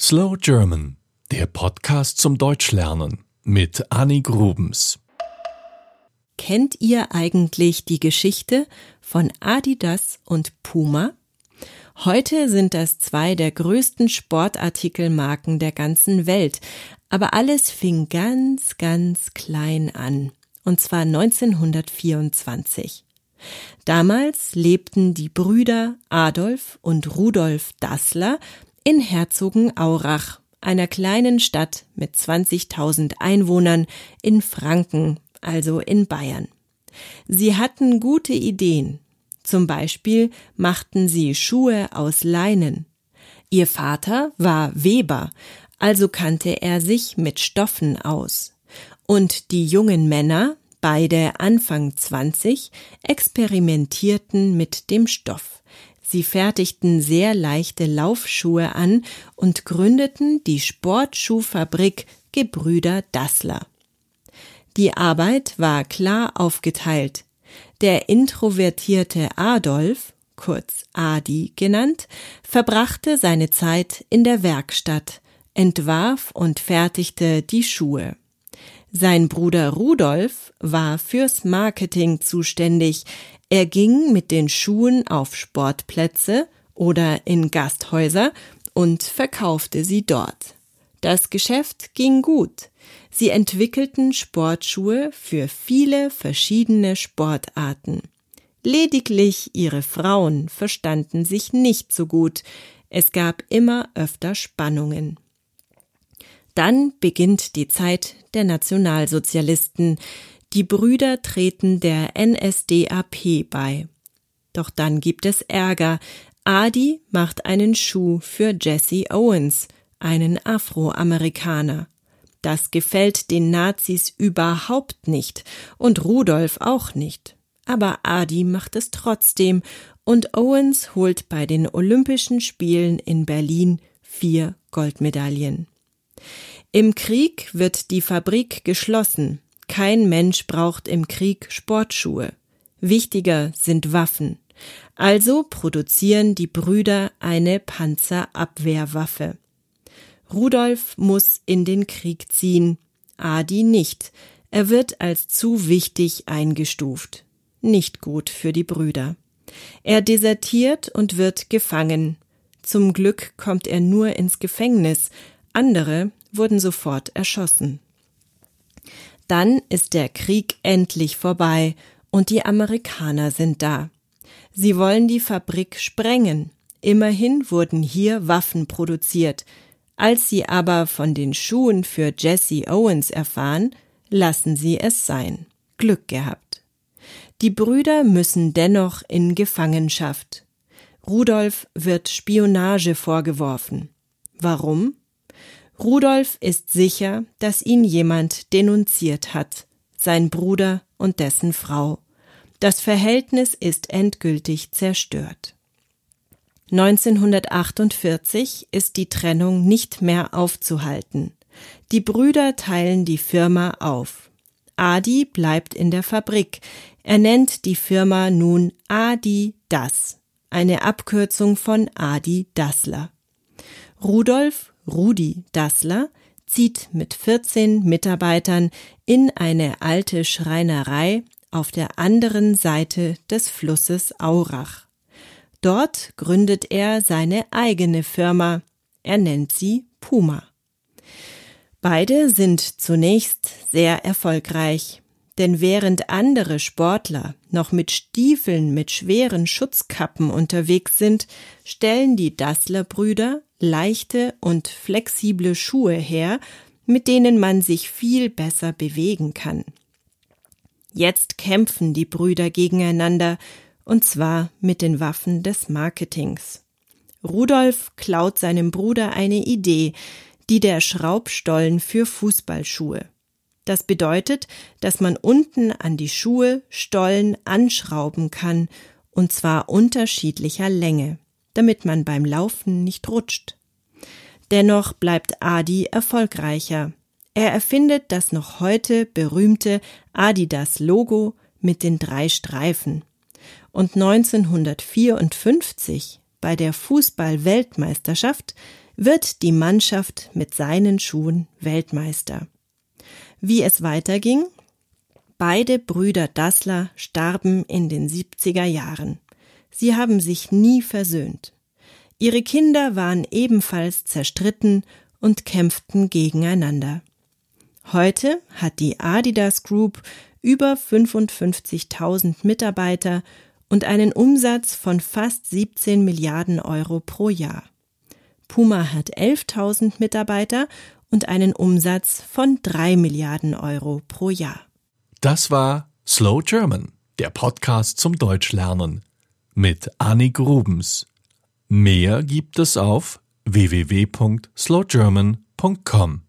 Slow German, der Podcast zum Deutschlernen mit Annie Grubens. Kennt ihr eigentlich die Geschichte von Adidas und Puma? Heute sind das zwei der größten Sportartikelmarken der ganzen Welt, aber alles fing ganz, ganz klein an, und zwar 1924. Damals lebten die Brüder Adolf und Rudolf Dassler in Herzogenaurach, einer kleinen Stadt mit 20.000 Einwohnern in Franken, also in Bayern. Sie hatten gute Ideen. Zum Beispiel machten sie Schuhe aus Leinen. Ihr Vater war Weber, also kannte er sich mit Stoffen aus. Und die jungen Männer, beide Anfang 20, experimentierten mit dem Stoff. Sie fertigten sehr leichte Laufschuhe an und gründeten die Sportschuhfabrik Gebrüder Dassler. Die Arbeit war klar aufgeteilt. Der introvertierte Adolf, kurz Adi genannt, verbrachte seine Zeit in der Werkstatt, entwarf und fertigte die Schuhe. Sein Bruder Rudolf war fürs Marketing zuständig, er ging mit den Schuhen auf Sportplätze oder in Gasthäuser und verkaufte sie dort. Das Geschäft ging gut. Sie entwickelten Sportschuhe für viele verschiedene Sportarten. Lediglich ihre Frauen verstanden sich nicht so gut. Es gab immer öfter Spannungen. Dann beginnt die Zeit der Nationalsozialisten. Die Brüder treten der NSDAP bei. Doch dann gibt es Ärger. Adi macht einen Schuh für Jesse Owens, einen Afroamerikaner. Das gefällt den Nazis überhaupt nicht und Rudolf auch nicht. Aber Adi macht es trotzdem und Owens holt bei den Olympischen Spielen in Berlin vier Goldmedaillen. Im Krieg wird die Fabrik geschlossen. Kein Mensch braucht im Krieg Sportschuhe. Wichtiger sind Waffen. Also produzieren die Brüder eine Panzerabwehrwaffe. Rudolf muss in den Krieg ziehen, Adi nicht. Er wird als zu wichtig eingestuft. Nicht gut für die Brüder. Er desertiert und wird gefangen. Zum Glück kommt er nur ins Gefängnis. Andere wurden sofort erschossen. Dann ist der Krieg endlich vorbei und die Amerikaner sind da. Sie wollen die Fabrik sprengen. Immerhin wurden hier Waffen produziert. Als sie aber von den Schuhen für Jesse Owens erfahren, lassen sie es sein. Glück gehabt. Die Brüder müssen dennoch in Gefangenschaft. Rudolf wird Spionage vorgeworfen. Warum? Rudolf ist sicher, dass ihn jemand denunziert hat, sein Bruder und dessen Frau. Das Verhältnis ist endgültig zerstört. 1948 ist die Trennung nicht mehr aufzuhalten. Die Brüder teilen die Firma auf. Adi bleibt in der Fabrik. Er nennt die Firma nun Adi Das, eine Abkürzung von Adi Dassler. Rudolf Rudi Dassler zieht mit 14 Mitarbeitern in eine alte Schreinerei auf der anderen Seite des Flusses Aurach. Dort gründet er seine eigene Firma. Er nennt sie Puma. Beide sind zunächst sehr erfolgreich, denn während andere Sportler noch mit Stiefeln mit schweren Schutzkappen unterwegs sind, stellen die Dassler-Brüder leichte und flexible Schuhe her, mit denen man sich viel besser bewegen kann. Jetzt kämpfen die Brüder gegeneinander, und zwar mit den Waffen des Marketings. Rudolf klaut seinem Bruder eine Idee, die der Schraubstollen für Fußballschuhe. Das bedeutet, dass man unten an die Schuhe Stollen anschrauben kann, und zwar unterschiedlicher Länge damit man beim Laufen nicht rutscht. Dennoch bleibt Adi erfolgreicher. Er erfindet das noch heute berühmte Adidas Logo mit den drei Streifen. Und 1954 bei der Fußball-Weltmeisterschaft wird die Mannschaft mit seinen Schuhen Weltmeister. Wie es weiterging? Beide Brüder Dassler starben in den 70er Jahren. Sie haben sich nie versöhnt. Ihre Kinder waren ebenfalls zerstritten und kämpften gegeneinander. Heute hat die Adidas Group über 55.000 Mitarbeiter und einen Umsatz von fast 17 Milliarden Euro pro Jahr. Puma hat 11.000 Mitarbeiter und einen Umsatz von 3 Milliarden Euro pro Jahr. Das war Slow German, der Podcast zum Deutschlernen mit Annik Rubens. Mehr gibt es auf www.slowgerman.com.